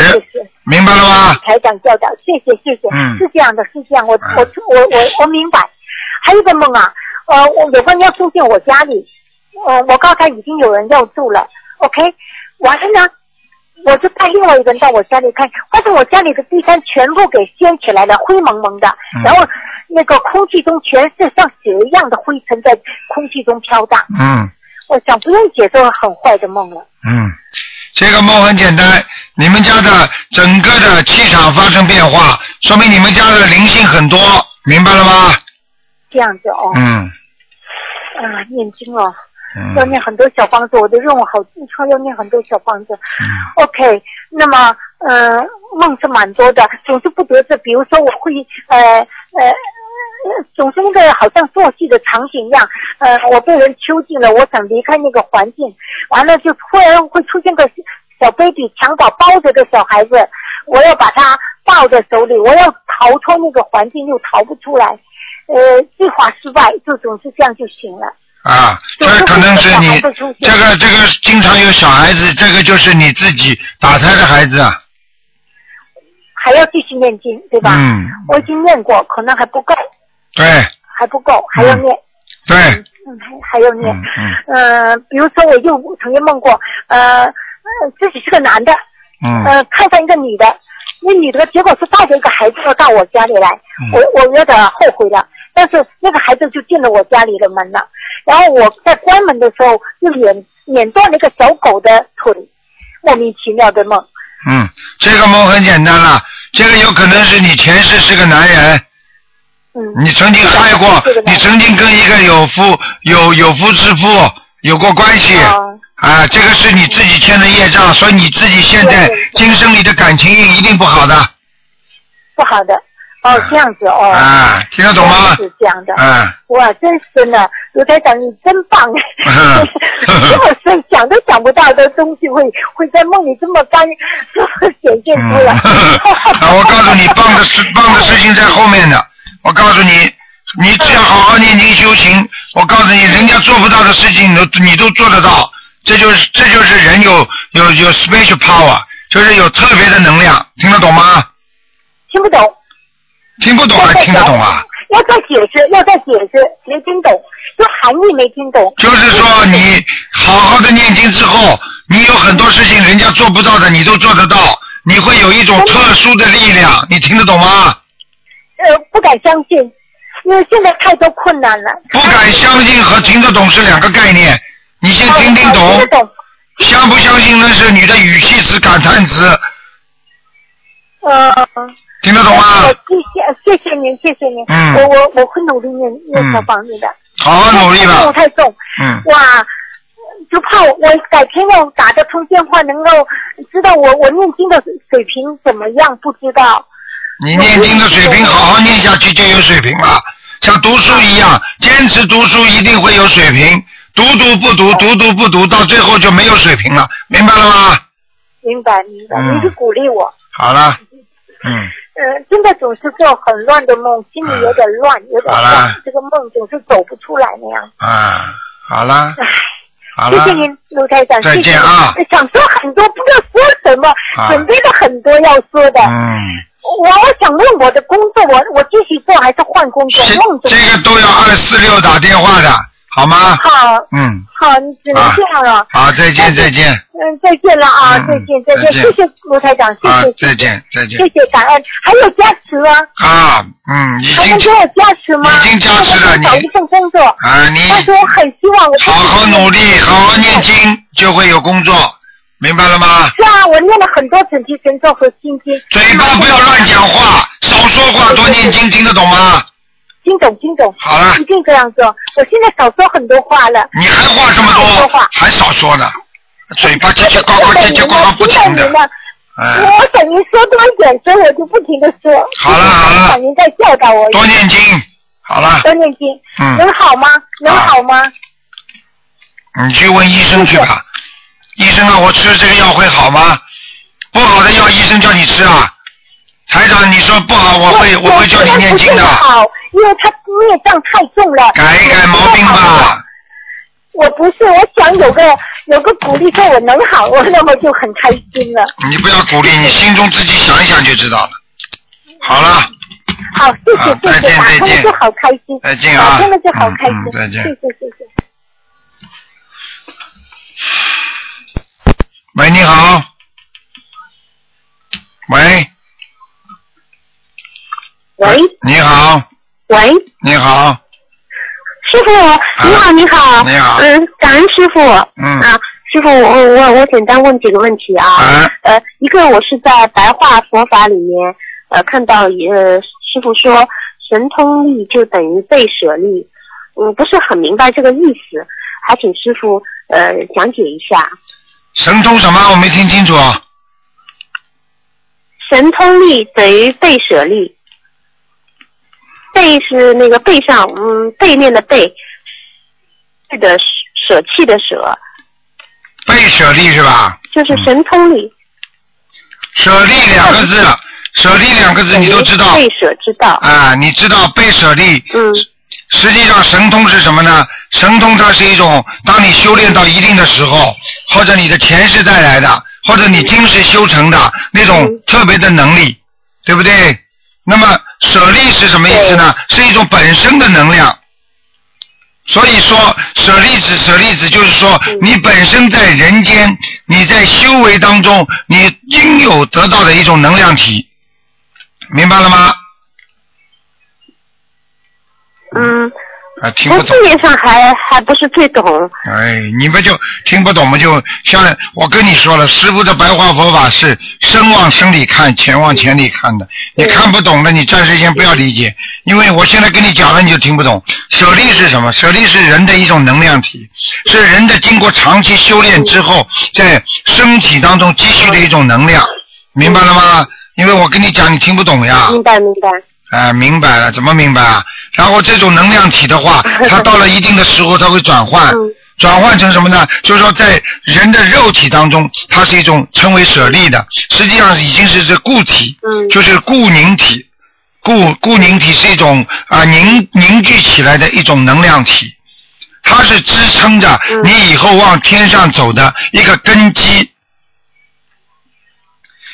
明白了吗？台长教导，谢谢谢谢，嗯是这样的，是这样，我我我我我明白。还有一个梦啊，呃，我有个人要住进我家里，呃，我刚才已经有人要住了，OK，完了呢，我就带另外一个人到我家里看，发现我家里的地毯全部给掀起来了，灰蒙蒙的，嗯然后那个空气中全是像血一样的灰尘在空气中飘荡。嗯我想不用解释很坏的梦了。嗯，这个梦很简单，你们家的整个的气场发生变化，说明你们家的灵性很多，明白了吗？这样子哦，嗯啊，念经哦，嗯要念很多小房子，我的任务好记仇，要念很多小房子。嗯 OK，那么呃，梦是蛮多的，总是不得志。比如说我会呃呃。呃总是那个好像做戏的场景一样，呃，我被人囚禁了，我想离开那个环境，完了就突然会出现个小 baby 襁褓抱着个小孩子，我要把他抱在手里，我要逃脱那个环境又逃不出来，呃，计划失败，就总是这样就行了。啊，这可能是你这个这个经常有小孩子，这个就是你自己打胎的孩子啊。还要继续念经，对吧？嗯，我已经念过，可能还不够，对。还不够，还要念，对，嗯，还还要念。嗯呃，比如说我又曾经梦过，呃，呃自己是个男的，嗯。呃，看上一个女的，那女的结果是带着一个孩子要到我家里来，嗯。我我有点后悔了，但是那个孩子就进了我家里的门了，然后我在关门的时候就碾碾断了一个小狗的腿，莫名其妙的梦。嗯，这个梦很简单了，这个有可能是你前世是个男人，嗯，你曾经害过，你曾经跟一个有夫有有夫之妇有过关系，哦啊，这个是你自己欠的业障，所以你自己现在今生里的感情运一定不好的，不好的。哦，这样子哦。啊，听得懂吗？是这样的。嗯。哇，真是的，卢台长，你真棒！这么深想都想不到的东西会会在梦里这么干这么 显现出来。啊，我告诉你，棒的事 棒的事情在后面的。我告诉你，你只要好好念经修行，我告诉你，人家做不到的事情，你都你都做得到。这就是这就是人有有有 special power，就是有特别的能量，听得懂吗？听不懂。听不懂还听得懂啊？要再解释，要再解释，没听懂，就含义没听懂。就是说，你好好的念经之后，你有很多事情人家做不到的，你都做得到，你会有一种特殊的力量，你听得懂吗？呃，不敢相信，因为现在太多困难了。不敢相信和听得懂是两个概念，你先听听懂。听得懂。相不相信那是你的语气词、感叹词，呃。听得懂吗？谢谢谢谢您，谢谢您。嗯我我我会努力念念小房子的。好好努力吧太重。嗯。哇，就怕我我改天要打得通电话，能够知道我我念经的水平怎么样？不知道。你念经的水平好好念下去就有水平了，像读书一样，坚持读书一定会有水平。读读不读，读读不读，到最后就没有水平了，明白了吗？明白明白，嗯你是鼓励我。好了，嗯，呃，现在总是做很乱的梦，心里有点乱，有点乱，这个梦总是走不出来那样。啊，好了，好谢了，谢您，卢台长，再见啊您想说很多，不知道说什么，啊准备了很多要说的。嗯，我我想问我的工作，我我继续做还是换工作？梦这个都要二四六打电话的，好吗？好，嗯，好，你只能这样了。好，再见，再见，嗯，再见了啊，嗯再见，再见，谢谢卢台长，谢啊谢，，再见，再见谢，谢感恩，还有加持吗？啊，嗯，已经还能给我加持吗？已经加持了我想找一份工作，啊，你但是我很希望我好好努力，好好念经，就会有工作，明白了吗？是啊，我念了很多准提神咒和心经。嘴巴不要乱讲话，少说话，多念经，听得懂吗？听懂，听懂。好了一定这样做。我现在少说很多话了。你还话这么多话，还少说呢，嘴巴叽叽呱呱叽叽呱呱不停的，哎，我等于说多一点，所以我就不停的说。好了好了您在教导我。多念经，好了，多念经，嗯能好吗？能好吗？你去问医生去吧。医生啊，我吃这个药会好吗？不好的药，医生叫你吃啊。台长，你说不好，我会我会叫你念经的不，好，因为他孽障太重了。改一改毛病吧。我不是，我想有个有个鼓励，说我能好，我那么就很开心了。你不要鼓励，你心中自己想一想就知道了。好了，好，谢谢啊谢谢，再见再见打通了就好开心，再见啊打通了就好开心，嗯嗯再见谢谢谢谢。喂，你好。喂，喂你好，喂，你好，师傅，你好，你好，你好。嗯，感恩师傅，嗯。啊，师傅，我我我简单问几个问题啊，啊。呃，一个我是在白话佛法里面呃看到呃师傅说神通力就等于被舍利，嗯，不是很明白这个意思，还请师傅呃讲解一下。神通什么？我没听清楚。神通力等于被舍利，背是那个背上，嗯，背面的背，是的舍弃的舍，被舍利是吧？就是神通力。舍利两个字，舍利两个字你都知道被舍之道。啊？你知道被舍利？嗯。实际上神通是什么呢？神通它是一种，当你修炼到一定的时候，或者你的前世带来的，或者你今世修成的那种特别的能力，对不对？那么舍利是什么意思呢？是一种本身的能量。所以说，舍利子，舍利子就是说，你本身在人间，你在修为当中，你应有得到的一种能量体，明白了吗？嗯，啊，听不懂。字面上还还不是最懂。哎，你们就听不懂嘛？就像我跟你说了，师傅的白话佛法是身往身里看，钱往钱里看的。你看不懂的，你暂时先不要理解，因为我现在跟你讲了，你就听不懂。舍利是什么？舍利是人的一种能量体，是人的经过长期修炼之后，在身体当中积蓄的一种能量，明白了吗？因为我跟你讲，你听不懂呀。明白明白。哎，明白了，怎么明白啊？然后这种能量体的话，它到了一定的时候，它会转换，转换成什么呢？就是说，在人的肉体当中，它是一种称为舍利的，实际上已经是这固体，就是固凝体。固固凝体是一种啊、凝凝聚起来的一种能量体，它是支撑着你以后往天上走的一个根基。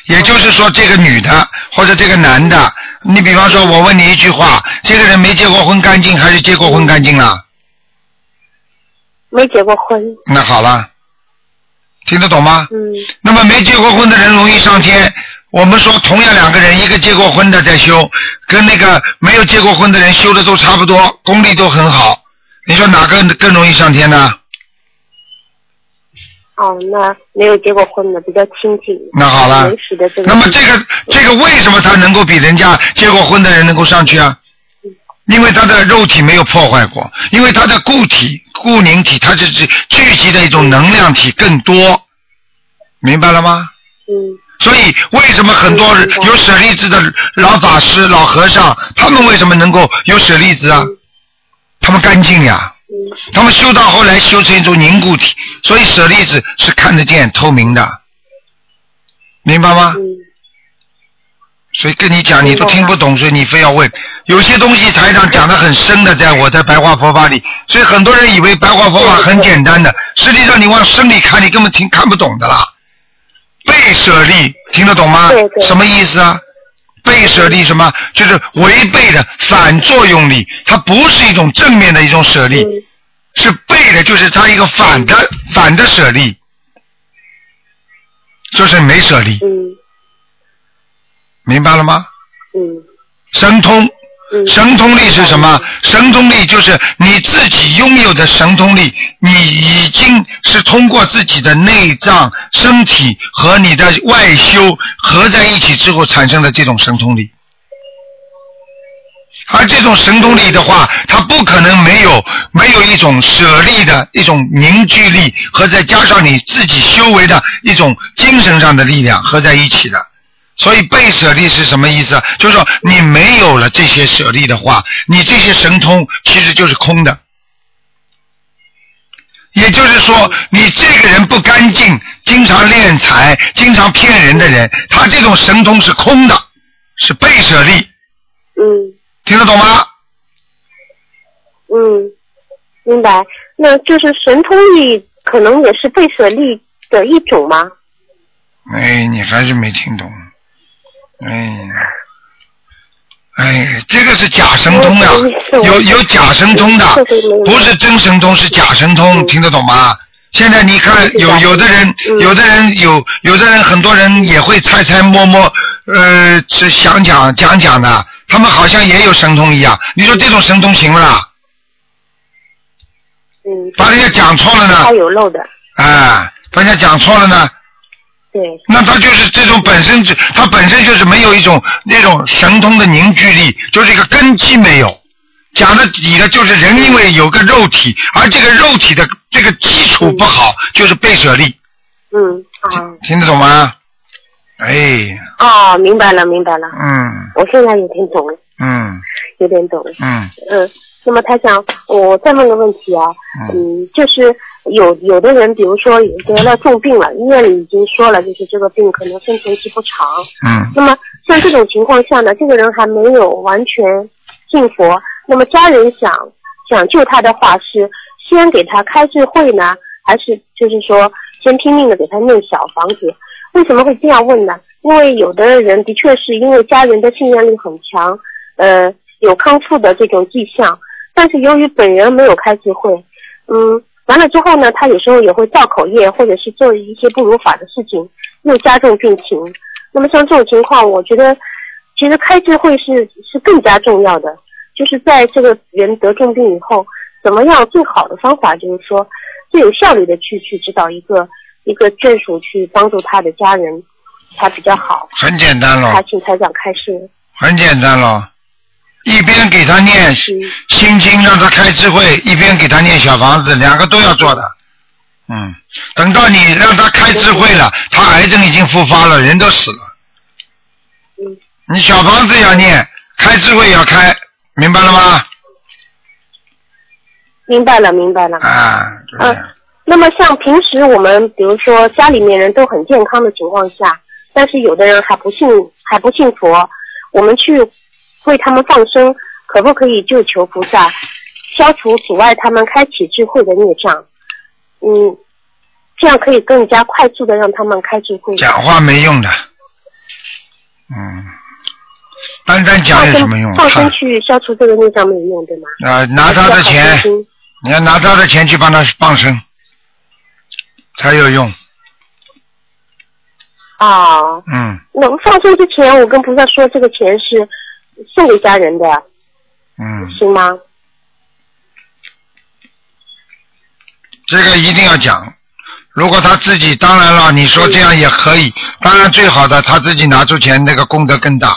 也就是说，这个女的或者这个男的，你比方说，我问你一句话：这个人没结过婚干净还是结过婚干净了？没结过婚。那好了，听得懂吗？嗯。那么没结过婚的人容易上天。我们说，同样两个人，一个结过婚的在修，跟那个没有结过婚的人修的都差不多，功力都很好。你说哪个更容易上天呢？哦，那没有结过婚的比较亲近。那好了这个。那么这个这个为什么他能够比人家结过婚的人能够上去啊？因为他的肉体没有破坏过，因为他的固体、固凝体，它是聚集的一种能量体更多，明白了吗？嗯。所以为什么很多有舍利子的老法师、老和尚，他们为什么能够有舍利子啊？他们干净呀。他们修到后来修成一种凝固体，所以舍利子是看得见、透明的，明白吗？所以跟你讲，你都听不懂，所以你非要问。有些东西台上讲的很深的，在我在白话佛法里，所以很多人以为白话佛法很简单的，实际上你往深里看，你根本听看不懂的啦。被舍利听得懂吗？什么意思啊？被舍利什么？就是违背的反作用力，它不是一种正面的一种舍利，是背的，就是它一个反的反的舍利，就是没舍利。明白了吗？嗯。神通，神通力是什么？神通力就是你自己拥有的神通力，你已经是通过自己的内脏、身体和你的外修合在一起之后产生的这种神通力。而这种神通力的话，它不可能没有没有一种舍利的一种凝聚力，和再加上你自己修为的一种精神上的力量合在一起的。所以被舍利是什么意思？就是说你没有了这些舍利的话，你这些神通其实就是空的。也就是说，你这个人不干净，经常敛财、经常骗人的人，他这种神通是空的，是被舍利。嗯听得懂吗？嗯，明白。那就是神通力可能也是被舍利的一种吗？哎，你还是没听懂。哎呀，哎，这个是假神通的，有有假神通的，不是真神通，是假神通，听得懂吗？现在你看，有有的人，有的人有，有的人，很多人也会猜猜摸摸，呃，是想讲讲讲的，他们好像也有神通一样。你说这种神通行不啦？嗯。把人家讲错了呢？他有漏的。哎，把人家讲错了呢？对。那他就是这种本身就，他本身就是没有一种那种神通的凝聚力，就是一个根基没有。讲的底的就是人因为有个肉体，而这个肉体的这个基础不好，就是背舍利。嗯啊。听得懂吗？哎，哦，明白了，明白了。嗯我现在有点懂了，嗯有点懂了。嗯嗯，那么他想，我再问个问题啊，嗯，就是有有的人，比如说得了重病了，医院里已经说了，就是这个病可能生存期不长。嗯那么像这种情况下呢，这个人还没有完全信佛，那么家人想想救他的话，是先给他开智慧呢，还是就是说先拼命的给他念小房子？为什么会这样问呢？因为有的人的确是因为家人的信念力很强，呃，有康复的这种迹象，但是由于本人没有开智慧，嗯，完了之后呢，他有时候也会造口业，或者是做一些不如法的事情，又加重病情。那么像这种情况，我觉得其实开智慧是是更加重要的，就是在这个人得重病以后，怎么样最好的方法就是说最有效率的去去指导一个一个眷属去帮助他的家人，才比较好。很简单了他请台长开示。很简单咯，一边给他念心经，让他开智慧，一边给他念小房子，两个都要做的。嗯，等到你让他开智慧了，他癌症已经复发了，人都死了。嗯。你小房子要念，开智慧要开，明白了吗？明白了，明白了。啊，嗯、那么像平时我们比如说家里面人都很健康的情况下，但是有的人还不信还不信佛，我们去为他们放生，可不可以就求菩萨消除阻碍他们开启智慧的孽障？嗯，这样可以更加快速的让他们开智慧。讲话没用的。嗯，单单讲有什么用？放生去消除这个孽障没有用，对吗？啊，拿他的钱你要拿他的钱去帮他放生，才有用。啊，嗯能放生之前，我跟菩萨说这个钱是送给家人的，嗯，行吗？这个一定要讲。如果他自己，当然了，你说这样也可以，当然最好的他自己拿出钱，那个功德更大，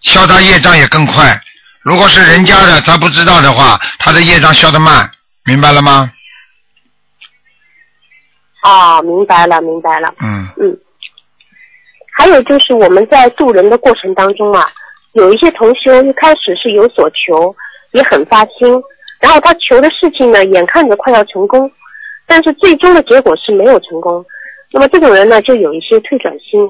消他业障也更快。如果是人家的，他不知道的话，他的业障消得慢，明白了吗？哦，明白了，明白了。嗯嗯。还有就是我们在渡人的过程当中啊，有一些同修一开始是有所求，也很发心，然后他求的事情呢，眼看着快要成功，但是最终的结果是没有成功。那么这种人呢，就有一些退转心。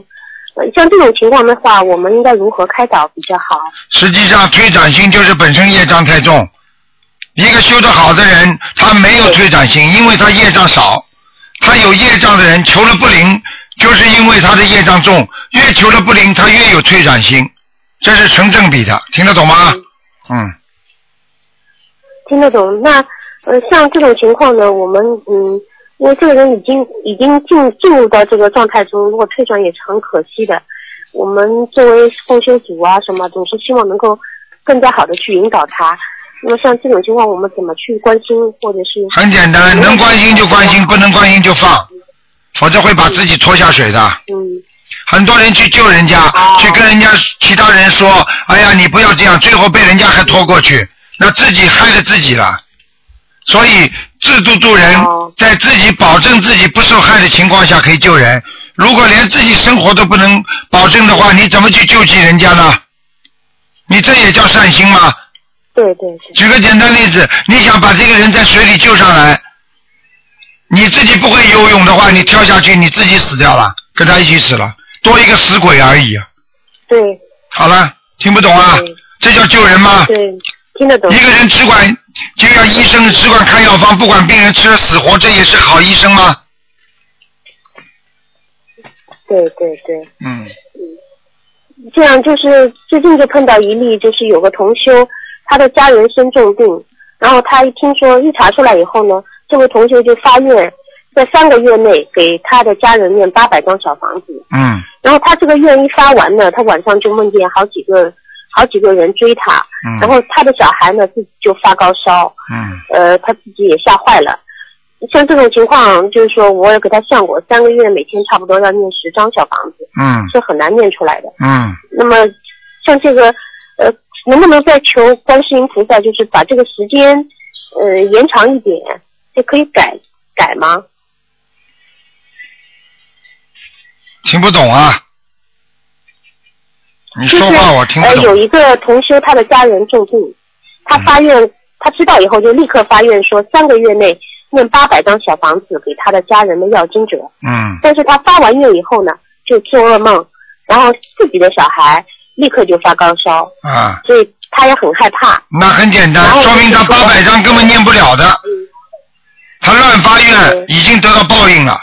呃，像这种情况的话，我们应该如何开导比较好？实际上推转心就是本身业障太重。一个修得好的人，他没有退转心，因为他业障少。他有业障的人求了不灵，就是因为他的业障重，越求了不灵，他越有退转心，这是成正比的，听得懂吗？嗯，听得懂。那呃，像这种情况呢，我们嗯，因为这个人已经已经进进入到这个状态中，如果退转也是很可惜的。我们作为共修组啊什么，总是希望能够更加好的去引导他。那么像这种情况，我们怎么去关心，或者是很简单，能关心就关心，不能关心就放，否则会把自己拖下水的。嗯。很多人去救人家，哦去跟人家其他人说，哎呀，你不要这样，最后被人家还拖过去，那自己害了自己了。所以自度度人哦，在自己保证自己不受害的情况下可以救人。如果连自己生活都不能保证的话，你怎么去救济人家呢？你这也叫善心吗？对对对，举个简单例子，你想把这个人在水里救上来，你自己不会游泳的话，你跳下去，你自己死掉了，跟他一起死了，多一个死鬼而已。对好了，听不懂啊？这叫救人吗？对，听得懂一。个人只管就要医生只管开药方，不管病人吃了死活，这也是好医生吗？对对对，嗯，这样就是最近就碰到一例，就是有个同修，他的家人生重病，然后他一听说一查出来以后呢，这位同修就发愿，在三个月内给他的家人念八百张小房子。嗯然后他这个愿一发完呢，他晚上就梦见好几个好几个人追他，嗯然后他的小孩呢自己就发高烧，嗯呃，他自己也吓坏了。像这种情况，就是说我也给他算过，三个月每天差不多要念十张小房子，嗯是很难念出来的。嗯，那么像这个呃，能不能再求观世音菩萨，就是把这个时间呃延长一点，就可以改改吗？听不懂啊？你说话我听不呃，有。一个同修，他的家人重病，他发愿，他知道以后就立刻发愿说，三个月内念八百张小房子给他的家人的要经者。嗯但是他发完愿以后呢，就做噩梦，然后自己的小孩立刻就发高烧，啊，所以他也很害怕。那很简单然，后说明他八百张根本念不了的。嗯，他乱发愿已经得到报应了。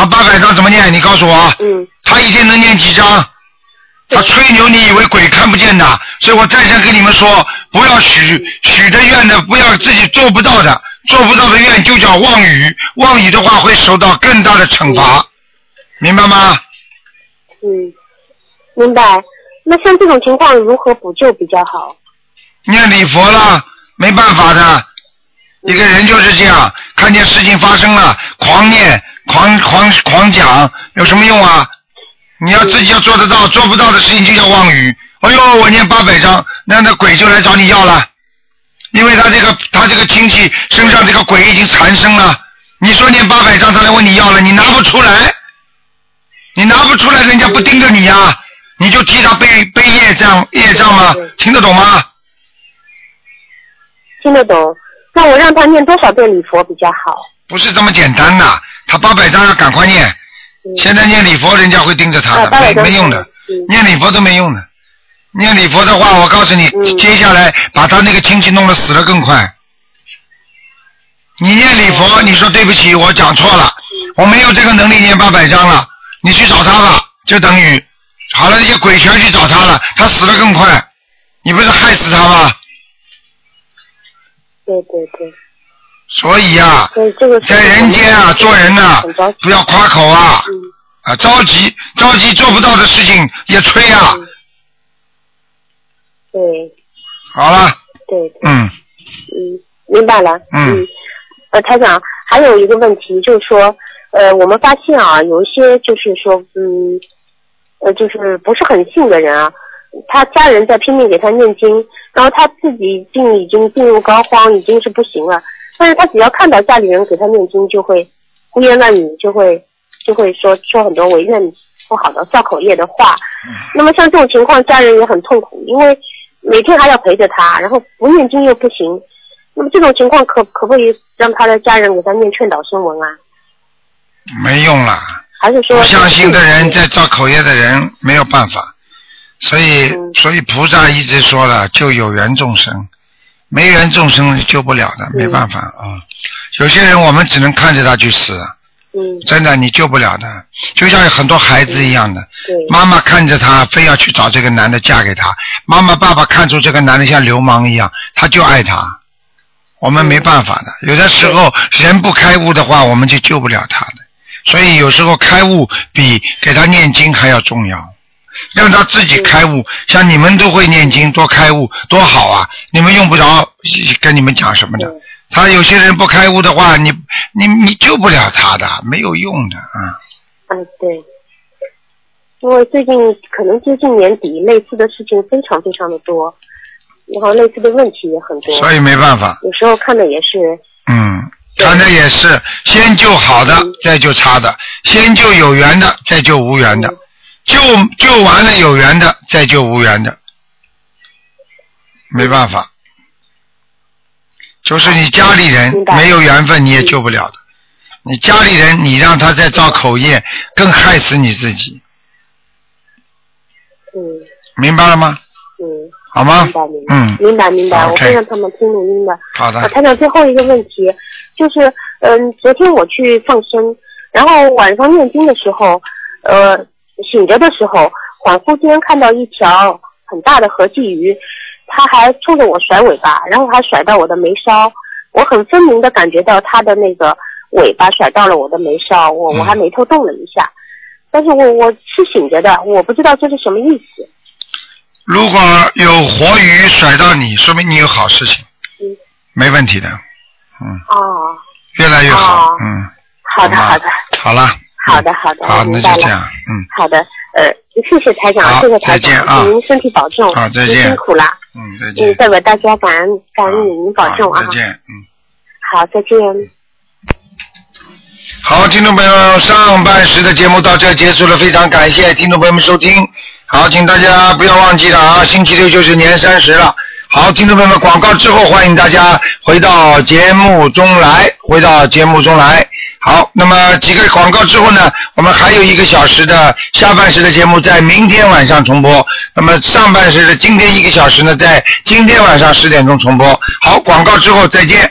他八百张怎么念？你告诉我。嗯，他一天能念几张？他吹牛，你以为鬼看不见的？所以我再三跟你们说，不要许许的愿的，不要自己做不到的，做不到的愿就叫妄语，妄语的话会受到更大的惩罚，明白吗？嗯，明白。那像这种情况如何补救比较好？念礼佛了，没办法的，一个人就是这样，看见事情发生了，狂念、狂狂狂讲，有什么用啊？你要自己要做得到，做不到的事情就叫妄语。哎呦，我念八百张，那那鬼就来找你要了，因为他这个他这个亲戚身上这个鬼已经缠身了。你说念八百张，他来问你要了，你拿不出来，你拿不出来，人家不盯着你呀、你就替他背背业障业障吗？听得懂吗？听得懂？那我让他念多少遍礼佛比较好？不是这么简单的，他八百张要赶快念。嗯现在念礼佛，人家会盯着他啊的，没没用的嗯，念礼佛都没用的。念礼佛的话，我告诉你，嗯接下来把他那个亲戚弄得死得更快。你念礼佛，你说对不起，我讲错了，我没有这个能力念八百张了，你去找他吧，就等于好了，那些鬼全去找他了，他死得更快，你不是害死他吗？对对对，所以呀、在人间啊，做人呐。不要夸口啊，嗯。啊，着急着急做不到的事情也吹啊。嗯。对。好了，对对，嗯，嗯，明白了。嗯。呃，台长，还有一个问题就是说，呃，我们发现啊，有一些就是说，嗯，呃，就是不是很信的人啊，他家人在拼命给他念经，然后他自己病已经病入膏肓，已经是不行了，但是他只要看到家里人给他念经，就会胡言乱语，就会就会说说很多为人不好的造口业的话。那么像这种情况，家人也很痛苦，因为每天还要陪着他，然后不念经又不行。那么这种情况可可不可以让他的家人给他念劝导声文啊？没用了。还是说不相信的人，在造口业的人没有办法，所以嗯所以菩萨一直说了，救有缘众生，没缘众生救不了的，没办法啊。有些人我们只能看着他去死，嗯，真的你救不了的，就像很多孩子一样的，对，妈妈看着他，非要去找这个男的嫁给他。妈妈、爸爸看出这个男的像流氓一样，他就爱他。我们没办法的，有的时候人不开悟的话，我们就救不了他的。所以有时候开悟比给他念经还要重要，让他自己开悟。像你们都会念经，多开悟多好啊！你们用不着跟你们讲什么的。他有些人不开悟的话，你你你救不了他的，没有用的啊。嗯，对，因为最近可能接近年底，类似的事情非常非常的多，然后类似的问题也很多。所以没办法。有时候看的也是，嗯，看的也是，先救好的，再救差的；先救有缘的，再救无缘的；救救完了有缘的，再救无缘的。没办法，就是你家里人没有缘分，你也救不了的。你家里人，你让他再造口业，更害死你自己，嗯明白了吗？嗯，好吗明白明？白，嗯，明白明白，我会让他们听录音的。好的呃，。台长，最后一个问题就是，嗯，昨天我去放生，然后晚上念经的时候，呃，醒着的时候，恍惚间看到一条很大的河鲫鱼，它还冲着我甩尾巴，然后还甩到我的眉梢，我很分明的感觉到它的那个尾巴甩到了我的眉梢，我我还眉头动了一下，但是我我是醒着的，我不知道这是什么意思。如果有活鱼甩到你，说明你有好事情，嗯没问题的，嗯，哦，越来越好，哦嗯，好的好的好了，好的好的，好，那就这。样，嗯，好的，呃，谢谢台长，谢谢台长，啊您身体保重，您好再见辛苦了，嗯，再见嗯，，代表大家感恩感恩你，您保重啊，再见，嗯。好，再见。好，听众朋友们，上半时的节目到这结束了，非常感谢听众朋友们收听。好，请大家不要忘记了啊，星期六就是年三十了。好，听众朋友们，广告之后欢迎大家回到节目中来，回到节目中来。好，那么几个广告之后呢，我们还有一个小时的下半时的节目在明天晚上重播。那么上半时的今天一个小时呢，在今天晚上十点钟重播。好，广告之后再见。